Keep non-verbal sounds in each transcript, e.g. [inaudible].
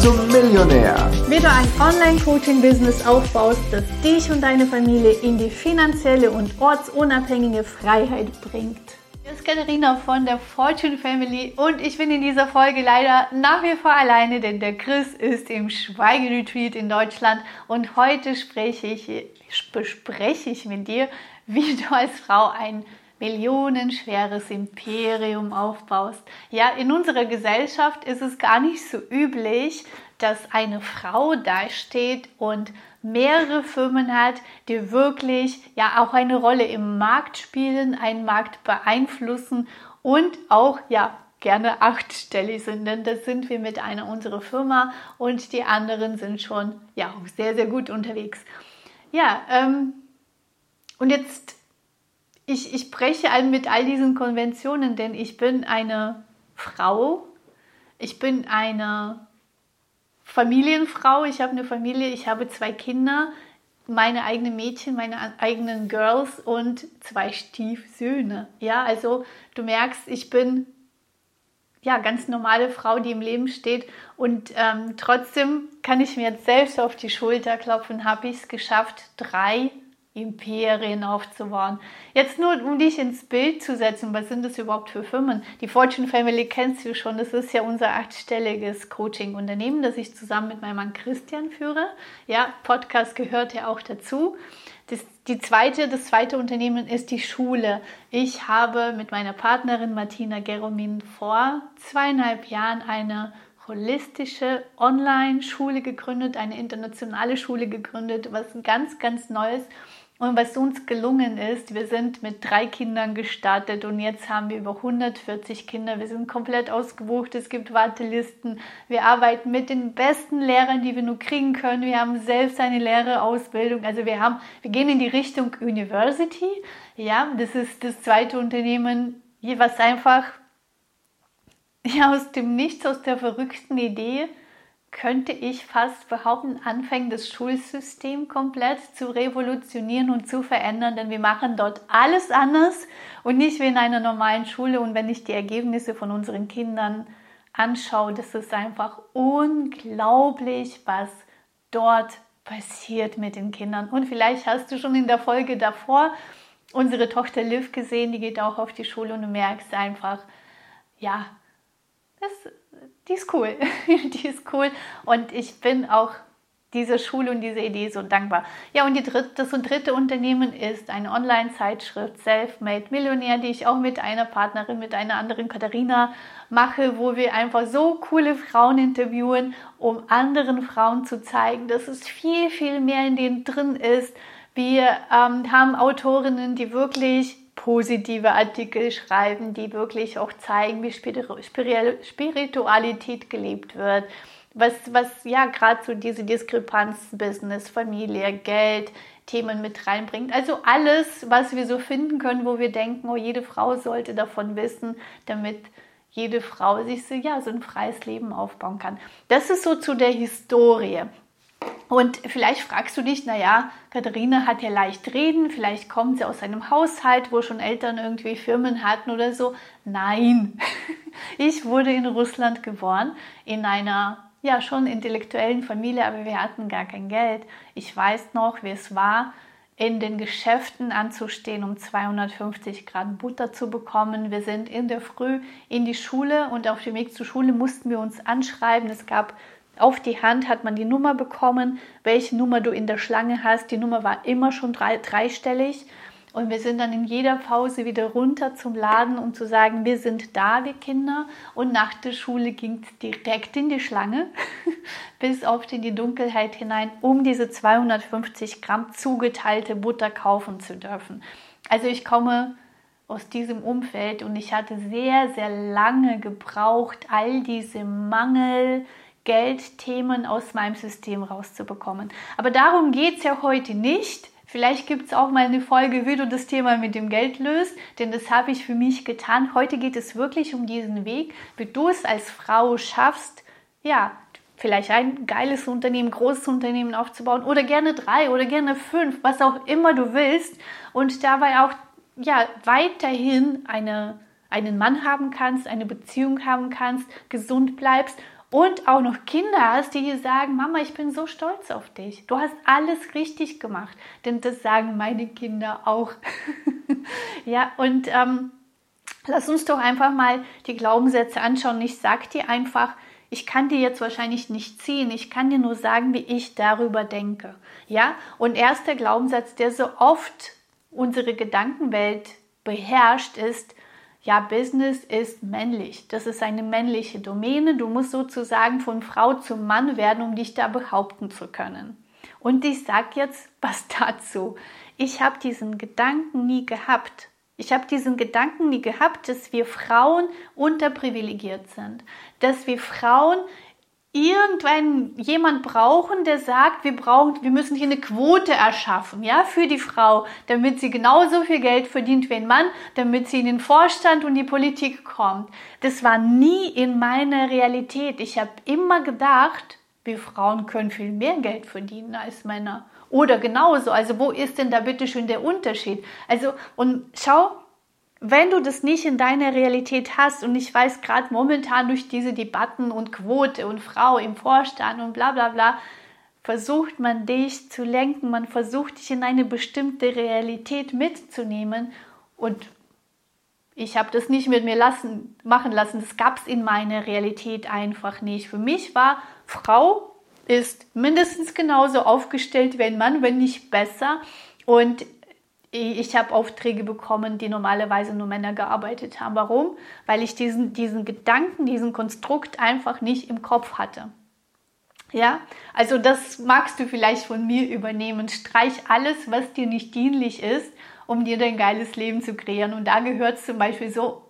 zum Millionär. Wie du ein Online-Coaching-Business aufbaust, das dich und deine Familie in die finanzielle und ortsunabhängige Freiheit bringt. Hier ist Katharina von der Fortune Family und ich bin in dieser Folge leider nach wie vor alleine, denn der Chris ist im Schweigeretreat in Deutschland und heute spreche ich, bespreche ich mit dir, wie du als Frau ein millionenschweres Imperium aufbaust. Ja, in unserer Gesellschaft ist es gar nicht so üblich, dass eine Frau dasteht und mehrere Firmen hat, die wirklich ja auch eine Rolle im Markt spielen, einen Markt beeinflussen und auch ja gerne achtstellig sind, denn das sind wir mit einer unserer Firma und die anderen sind schon ja sehr sehr gut unterwegs. Ja, ähm, und jetzt ich, ich breche mit all diesen Konventionen, denn ich bin eine Frau, ich bin eine Familienfrau, ich habe eine Familie, ich habe zwei Kinder, meine eigenen Mädchen, meine eigenen Girls und zwei Stiefsöhne. Ja, also du merkst, ich bin ja ganz normale Frau, die im Leben steht. Und ähm, trotzdem kann ich mir jetzt selbst auf die Schulter klopfen, habe ich es geschafft, drei Imperien aufzubauen. Jetzt nur, um dich ins Bild zu setzen, was sind das überhaupt für Firmen? Die Fortune Family kennst du schon, das ist ja unser achtstelliges Coaching-Unternehmen, das ich zusammen mit meinem Mann Christian führe. Ja, Podcast gehört ja auch dazu. Das, die zweite, das zweite Unternehmen ist die Schule. Ich habe mit meiner Partnerin Martina Geromin vor zweieinhalb Jahren eine holistische Online-Schule gegründet, eine internationale Schule gegründet, was ganz, ganz Neues und was uns gelungen ist, wir sind mit drei Kindern gestartet und jetzt haben wir über 140 Kinder. Wir sind komplett ausgebucht. Es gibt Wartelisten. Wir arbeiten mit den besten Lehrern, die wir nur kriegen können. Wir haben selbst eine Lehrerausbildung. Also wir haben, wir gehen in die Richtung University. Ja, das ist das zweite Unternehmen, was einfach ja, aus dem Nichts, aus der verrückten Idee könnte ich fast behaupten, anfängt das Schulsystem komplett zu revolutionieren und zu verändern, denn wir machen dort alles anders und nicht wie in einer normalen Schule. Und wenn ich die Ergebnisse von unseren Kindern anschaue, das ist einfach unglaublich, was dort passiert mit den Kindern. Und vielleicht hast du schon in der Folge davor unsere Tochter Liv gesehen, die geht auch auf die Schule und du merkst einfach, ja, das die ist cool. [laughs] die ist cool. Und ich bin auch dieser Schule und dieser Idee so dankbar. Ja, und die dritte, das und dritte Unternehmen ist eine Online-Zeitschrift Self-Made Millionär, die ich auch mit einer Partnerin, mit einer anderen Katharina mache, wo wir einfach so coole Frauen interviewen, um anderen Frauen zu zeigen, dass es viel, viel mehr in denen drin ist. Wir ähm, haben Autorinnen, die wirklich positive Artikel schreiben, die wirklich auch zeigen, wie Spiritualität gelebt wird. Was, was ja gerade so diese Diskrepanz Business, Familie, Geld, Themen mit reinbringt. Also alles, was wir so finden können, wo wir denken, oh, jede Frau sollte davon wissen, damit jede Frau sich so, ja, so ein freies Leben aufbauen kann. Das ist so zu der Historie. Und vielleicht fragst du dich, naja, Katharina hat ja leicht reden, vielleicht kommt sie aus einem Haushalt, wo schon Eltern irgendwie Firmen hatten oder so. Nein, [laughs] ich wurde in Russland geboren, in einer ja schon intellektuellen Familie, aber wir hatten gar kein Geld. Ich weiß noch, wie es war, in den Geschäften anzustehen, um 250 Grad Butter zu bekommen. Wir sind in der Früh in die Schule und auf dem Weg zur Schule mussten wir uns anschreiben. Es gab auf die Hand hat man die Nummer bekommen, welche Nummer du in der Schlange hast. Die Nummer war immer schon drei, dreistellig. Und wir sind dann in jeder Pause wieder runter zum Laden, um zu sagen, wir sind da, wir Kinder. Und nach der Schule ging es direkt in die Schlange, [laughs] bis oft in die Dunkelheit hinein, um diese 250 Gramm zugeteilte Butter kaufen zu dürfen. Also ich komme aus diesem Umfeld und ich hatte sehr, sehr lange gebraucht, all diese Mangel, Geldthemen aus meinem System rauszubekommen. Aber darum geht es ja heute nicht. Vielleicht gibt es auch mal eine Folge, wie du das Thema mit dem Geld löst, denn das habe ich für mich getan. Heute geht es wirklich um diesen Weg, wie du es als Frau schaffst, ja, vielleicht ein geiles Unternehmen, großes Unternehmen aufzubauen oder gerne drei oder gerne fünf, was auch immer du willst und dabei auch ja weiterhin eine, einen Mann haben kannst, eine Beziehung haben kannst, gesund bleibst und auch noch Kinder hast, die dir sagen, Mama, ich bin so stolz auf dich. Du hast alles richtig gemacht. Denn das sagen meine Kinder auch. [laughs] ja, und ähm, lass uns doch einfach mal die Glaubenssätze anschauen. Ich sag dir einfach, ich kann dir jetzt wahrscheinlich nicht ziehen. Ich kann dir nur sagen, wie ich darüber denke. Ja, und erster Glaubenssatz, der so oft unsere Gedankenwelt beherrscht, ist, ja, Business ist männlich. Das ist eine männliche Domäne. Du musst sozusagen von Frau zu Mann werden, um dich da behaupten zu können. Und ich sage jetzt was [laughs] dazu. Ich habe diesen Gedanken nie gehabt. Ich habe diesen Gedanken nie gehabt, dass wir Frauen unterprivilegiert sind, dass wir Frauen irgendwann jemand brauchen, der sagt, wir brauchen, wir müssen hier eine Quote erschaffen, ja, für die Frau, damit sie genauso viel Geld verdient wie ein Mann, damit sie in den Vorstand und die Politik kommt. Das war nie in meiner Realität. Ich habe immer gedacht, wir Frauen können viel mehr Geld verdienen als Männer. Oder genauso. Also wo ist denn da bitte schön der Unterschied? Also, und schau, wenn du das nicht in deiner Realität hast und ich weiß gerade momentan durch diese Debatten und Quote und Frau im Vorstand und bla bla bla, versucht man dich zu lenken, man versucht dich in eine bestimmte Realität mitzunehmen und ich habe das nicht mit mir lassen, machen lassen, das gab es in meiner Realität einfach nicht. Für mich war Frau ist mindestens genauso aufgestellt wie ein Mann, wenn nicht besser und ich habe Aufträge bekommen, die normalerweise nur Männer gearbeitet haben. Warum? Weil ich diesen, diesen Gedanken, diesen Konstrukt einfach nicht im Kopf hatte. Ja, also das magst du vielleicht von mir übernehmen. Streich alles, was dir nicht dienlich ist, um dir dein geiles Leben zu kreieren. Und da gehört zum Beispiel so,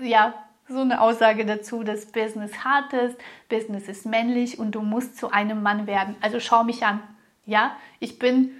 ja, so eine Aussage dazu, dass Business hart ist, Business ist männlich und du musst zu einem Mann werden. Also schau mich an. Ja, ich bin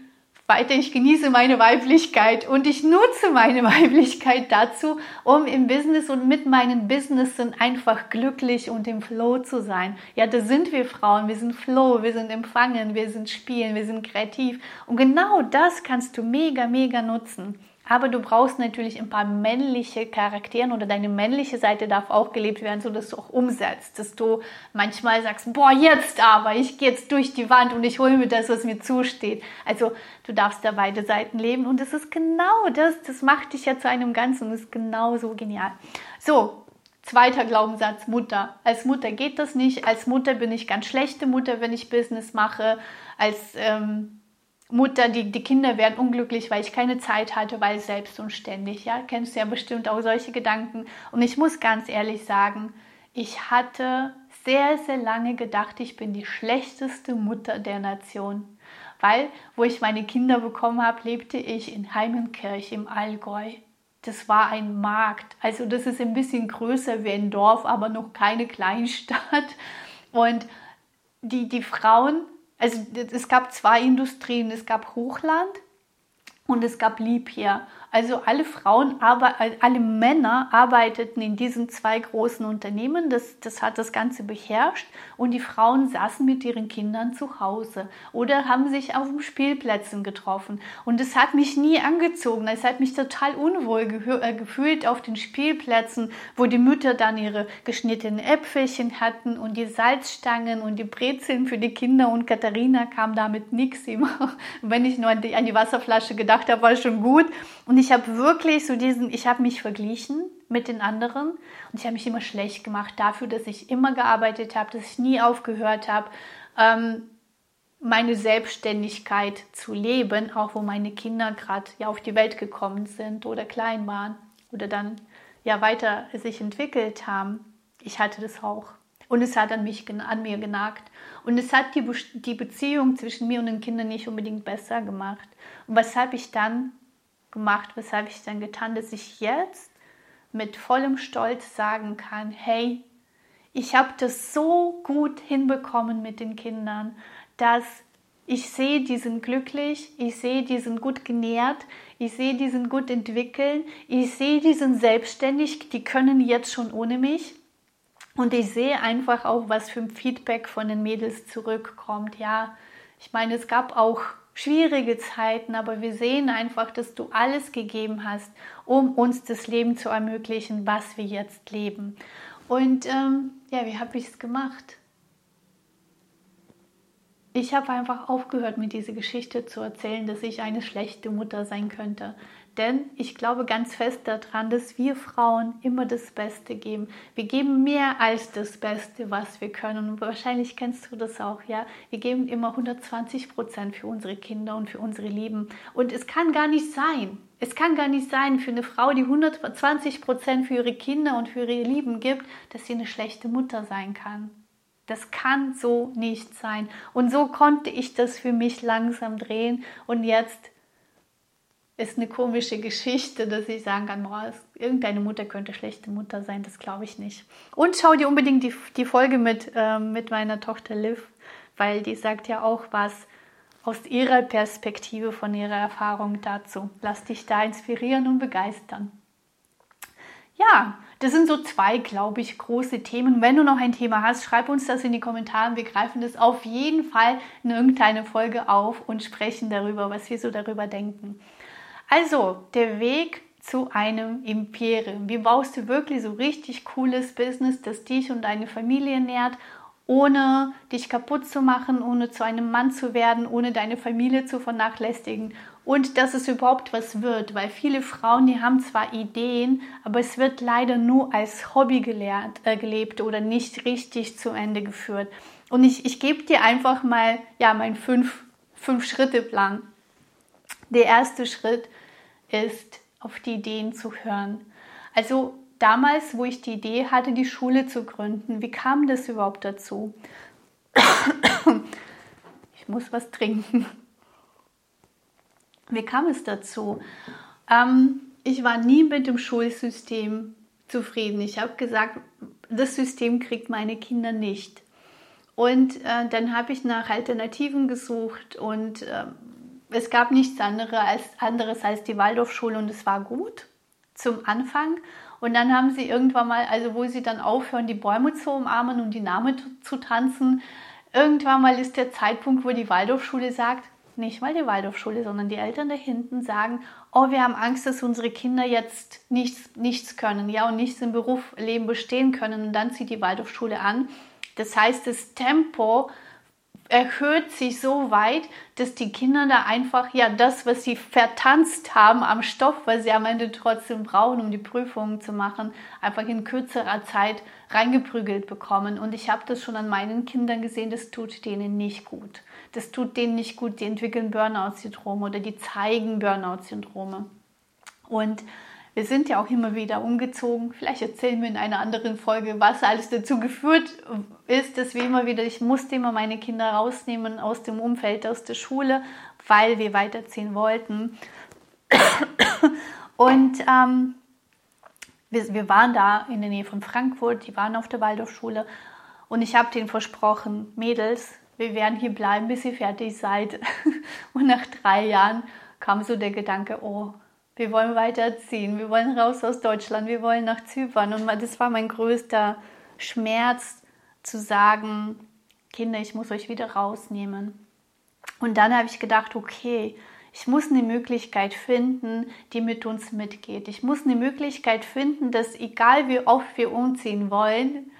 weiter, ich genieße meine Weiblichkeit und ich nutze meine [laughs] Weiblichkeit dazu, um im Business und mit meinen Businessen einfach glücklich und im Flow zu sein. Ja, da sind wir Frauen, wir sind Flow, wir sind empfangen, wir sind spielen, wir sind kreativ. Und genau das kannst du mega, mega nutzen. Aber du brauchst natürlich ein paar männliche Charakteren oder deine männliche Seite darf auch gelebt werden, sodass du auch umsetzt. Dass du manchmal sagst, boah, jetzt aber, ich gehe jetzt durch die Wand und ich hole mir das, was mir zusteht. Also du darfst da beide Seiten leben und das ist genau das, das macht dich ja zu einem Ganzen und ist genauso genial. So, Zweiter Glaubenssatz, Mutter. Als Mutter geht das nicht. Als Mutter bin ich ganz schlechte Mutter, wenn ich Business mache. Als ähm, Mutter, die, die Kinder werden unglücklich, weil ich keine Zeit hatte, weil selbst und ständig. Ja, kennst du ja bestimmt auch solche Gedanken. Und ich muss ganz ehrlich sagen, ich hatte sehr, sehr lange gedacht, ich bin die schlechteste Mutter der Nation. Weil, wo ich meine Kinder bekommen habe, lebte ich in Heimenkirch im Allgäu. Das war ein Markt. Also das ist ein bisschen größer wie ein Dorf, aber noch keine Kleinstadt. Und die, die Frauen also es gab zwei Industrien, es gab Hochland und es gab Liebherr. Also alle Frauen, aber alle Männer arbeiteten in diesen zwei großen Unternehmen. Das, das hat das Ganze beherrscht. Und die Frauen saßen mit ihren Kindern zu Hause oder haben sich auf den Spielplätzen getroffen. Und es hat mich nie angezogen. Es hat mich total unwohl äh, gefühlt auf den Spielplätzen, wo die Mütter dann ihre geschnittenen Äpfelchen hatten und die Salzstangen und die Brezeln für die Kinder. Und Katharina kam damit nichts. [laughs] Wenn ich nur an die, an die Wasserflasche gedacht habe, war schon gut. Und ich habe wirklich so diesen, ich habe mich verglichen mit den anderen und ich habe mich immer schlecht gemacht dafür, dass ich immer gearbeitet habe, dass ich nie aufgehört habe, ähm, meine Selbstständigkeit zu leben, auch wo meine Kinder gerade ja auf die Welt gekommen sind oder klein waren oder dann ja weiter sich entwickelt haben. Ich hatte das auch. Und es hat an, mich, an mir genagt. Und es hat die, die Beziehung zwischen mir und den Kindern nicht unbedingt besser gemacht. Und weshalb ich dann gemacht, weshalb ich dann getan, dass ich jetzt mit vollem Stolz sagen kann, hey, ich habe das so gut hinbekommen mit den Kindern, dass ich sehe, die sind glücklich, ich sehe, die sind gut genährt, ich sehe, die sind gut entwickelt, ich sehe, die sind selbstständig, die können jetzt schon ohne mich. Und ich sehe einfach auch, was für ein Feedback von den Mädels zurückkommt. Ja, ich meine, es gab auch schwierige Zeiten, aber wir sehen einfach, dass du alles gegeben hast, um uns das Leben zu ermöglichen, was wir jetzt leben. Und ähm, ja, wie habe ich es gemacht? Ich habe einfach aufgehört, mir diese Geschichte zu erzählen, dass ich eine schlechte Mutter sein könnte, denn ich glaube ganz fest daran, dass wir Frauen immer das Beste geben. Wir geben mehr als das Beste, was wir können. Und wahrscheinlich kennst du das auch, ja. Wir geben immer 120 Prozent für unsere Kinder und für unsere Lieben. Und es kann gar nicht sein. Es kann gar nicht sein für eine Frau, die 120 Prozent für ihre Kinder und für ihre Lieben gibt, dass sie eine schlechte Mutter sein kann. Das kann so nicht sein. Und so konnte ich das für mich langsam drehen. Und jetzt ist eine komische Geschichte, dass ich sagen kann, boah, irgendeine Mutter könnte schlechte Mutter sein, das glaube ich nicht. Und schau dir unbedingt die, die Folge mit, äh, mit meiner Tochter Liv, weil die sagt ja auch was aus ihrer Perspektive, von ihrer Erfahrung dazu. Lass dich da inspirieren und begeistern. Ja, das sind so zwei, glaube ich, große Themen. Wenn du noch ein Thema hast, schreib uns das in die Kommentare. Wir greifen das auf jeden Fall in irgendeine Folge auf und sprechen darüber, was wir so darüber denken. Also, der Weg zu einem Imperium. Wie baust du wirklich so richtig cooles Business, das dich und deine Familie nährt, ohne dich kaputt zu machen, ohne zu einem Mann zu werden, ohne deine Familie zu vernachlässigen und dass es überhaupt was wird, weil viele Frauen, die haben zwar Ideen, aber es wird leider nur als Hobby gelehrt, äh, gelebt oder nicht richtig zu Ende geführt. Und ich, ich gebe dir einfach mal ja, meinen fünf, fünf. Der erste Schritt ist, auf die Ideen zu hören. Also damals, wo ich die Idee hatte, die Schule zu gründen, wie kam das überhaupt dazu? [coughs] Ich muss was trinken. Wie kam es dazu? Ähm, ich war nie mit dem Schulsystem zufrieden. Ich habe gesagt, das System kriegt meine Kinder nicht. Und äh, dann habe ich nach Alternativen gesucht und äh, es gab nichts anderes als, anderes als die Waldorfschule und es war gut zum Anfang. Und dann haben sie irgendwann mal, also wo sie dann aufhören, die Bäume zu umarmen und die Namen zu tanzen, irgendwann mal ist der Zeitpunkt, wo die Waldorfschule sagt, nicht mal die Waldorfschule, sondern die Eltern da hinten sagen, oh, wir haben Angst, dass unsere Kinder jetzt nichts, nichts können, ja, und nichts im Berufsleben bestehen können. Und dann zieht die Waldorfschule an. Das heißt, das Tempo erhöht sich so weit, dass die Kinder da einfach ja das, was sie vertanzt haben am Stoff, weil sie am Ende trotzdem brauchen, um die Prüfungen zu machen, einfach in kürzerer Zeit reingeprügelt bekommen. Und ich habe das schon an meinen Kindern gesehen, das tut denen nicht gut. Das tut denen nicht gut, die entwickeln Burnout-Syndrome oder die zeigen Burnout-Syndrome. Und wir sind ja auch immer wieder umgezogen. Vielleicht erzählen wir in einer anderen Folge, was alles dazu geführt ist, dass wir immer wieder, ich musste immer meine Kinder rausnehmen aus dem Umfeld, aus der Schule, weil wir weiterziehen wollten. Und ähm, wir, wir, waren da in der Nähe von Frankfurt, die waren auf der Waldorfschule und ich habe denen versprochen, Mädels, wir werden hier bleiben, bis ihr fertig seid. [laughs] Und nach drei Jahren kam so der Gedanke, oh, wir wollen weiterziehen, wir wollen raus aus Deutschland, wir wollen nach Zypern. Und das war mein größter Schmerz, zu sagen, Kinder, ich muss euch wieder rausnehmen. Und dann habe ich gedacht, okay, ich muss eine Möglichkeit finden, die mit uns mitgeht. Ich muss eine Möglichkeit finden, dass egal wie oft wir umziehen wollen,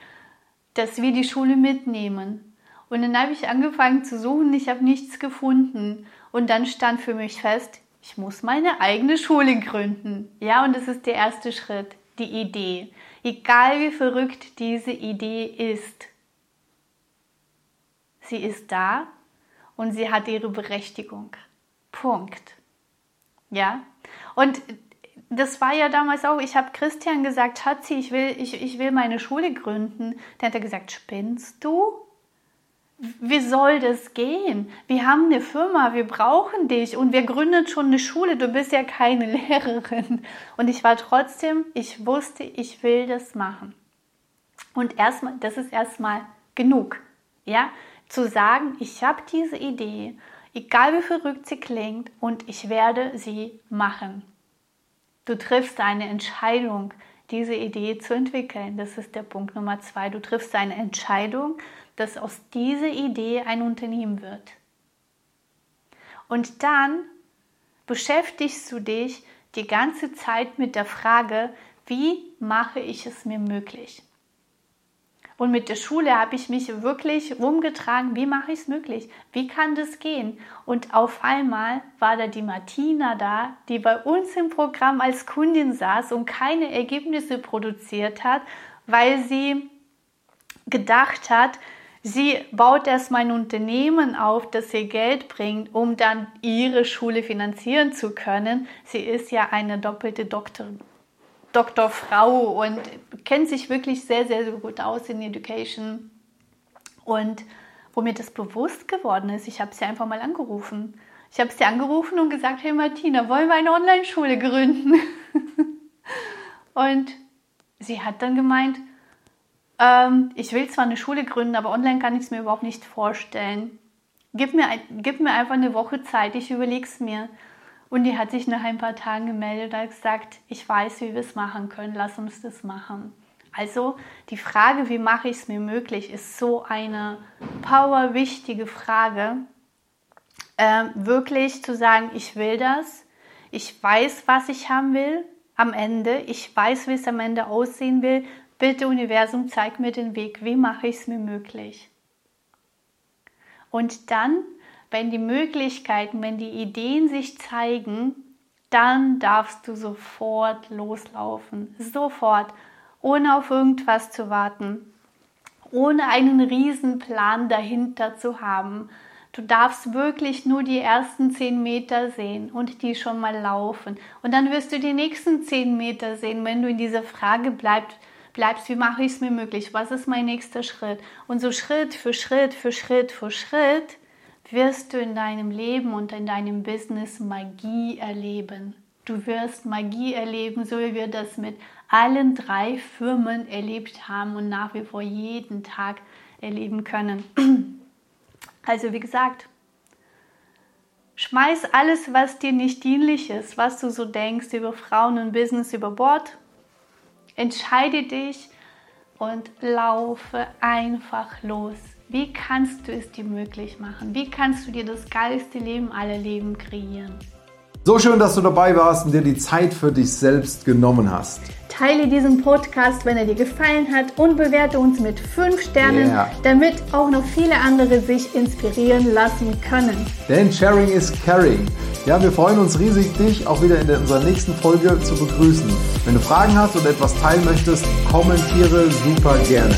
dass wir die Schule mitnehmen. Und dann habe ich angefangen zu suchen, ich habe nichts gefunden. Und dann stand für mich fest, ich muss meine eigene Schule gründen. Ja, und das ist der erste Schritt, die Idee. Egal wie verrückt diese Idee ist, sie ist da und sie hat ihre Berechtigung. Punkt. Ja, und das war ja damals auch, ich habe Christian gesagt, Schatzi, ich will, ich, ich will meine Schule gründen. Der hat er gesagt, spinnst du? Wie soll das gehen? Wir haben eine Firma, wir brauchen dich und wir gründen schon eine Schule. Du bist ja keine [laughs] Lehrerin. Und ich war trotzdem, ich wusste, ich will das machen. Und erstmal, das ist erstmal genug. Ja, zu sagen, ich habe diese Idee, egal wie verrückt sie klingt, und ich werde sie machen. Du triffst eine Entscheidung, diese Idee zu entwickeln. Das ist der Punkt Nummer zwei. Du triffst eine Entscheidung, dass aus dieser Idee ein Unternehmen wird. Und dann beschäftigst du dich die ganze Zeit mit der Frage, wie mache ich es mir möglich? Und mit der Schule habe ich mich wirklich rumgetragen, wie mache ich es möglich? Wie kann das gehen? Und auf einmal war da die Martina da, die bei uns im Programm als Kundin saß und keine Ergebnisse produziert hat, weil sie gedacht hat, sie baut erstmal ein Unternehmen auf, das ihr Geld bringt, um dann ihre Schule finanzieren zu können. Sie ist ja eine doppelte Doktorfrau und kennt sich wirklich sehr, sehr, sehr gut aus in Education. Und wo mir das bewusst geworden ist, ich habe sie einfach mal angerufen. Ich habe sie angerufen und gesagt, hey Martina, wollen wir eine Online-Schule gründen? [laughs] und sie hat dann gemeint, ähm, ich will zwar eine Schule gründen, aber online kann ich es mir überhaupt nicht vorstellen. Gib mir, gib mir einfach eine Woche Zeit, ich überlege es mir. Und die hat sich nach ein paar Tagen gemeldet und gesagt, ich weiß, wie wir es machen können, lass uns das machen. Also die Frage, wie mache ich es mir möglich, ist so eine power wichtige Frage. Ähm, wirklich zu sagen, ich will das, ich weiß, was ich haben will am Ende, ich weiß, wie es am Ende aussehen will. Bitte Universum, zeig mir den Weg, wie mache ich es mir möglich. Und dann wenn die Möglichkeiten, wenn die Ideen sich zeigen, dann darfst du sofort loslaufen. Sofort. Ohne auf irgendwas zu warten. Ohne einen Riesenplan dahinter zu haben. Du darfst wirklich nur die ersten zehn Meter sehen und die schon mal laufen. Und dann wirst du die nächsten zehn Meter sehen, wenn du in dieser Frage bleibst, bleibst, wie mache ich es mir möglich? Was ist mein nächster Schritt? Und so Schritt für Schritt für Schritt für Schritt wirst du in deinem Leben und in deinem Business Magie erleben. Du wirst Magie erleben, so wie wir das mit allen drei Firmen erlebt haben und nach wie vor jeden Tag erleben können. [clears throat] Also wie gesagt, schmeiß alles, was dir nicht dienlich ist, was du so denkst über Frauen und Business über Bord. Entscheide dich und laufe einfach los. Wie kannst du es dir möglich machen? Wie kannst du dir das geilste Leben aller Leben kreieren? So schön, dass du dabei warst und dir die Zeit für dich selbst genommen hast. Teile diesen Podcast, wenn er dir gefallen hat und bewerte uns mit 5 Sternen, yeah. damit auch noch viele andere sich inspirieren lassen können. Denn Sharing is Caring. Ja, wir freuen uns riesig, dich auch wieder in unserer nächsten Folge zu begrüßen. Wenn du Fragen hast und etwas teilen möchtest, kommentiere super gerne.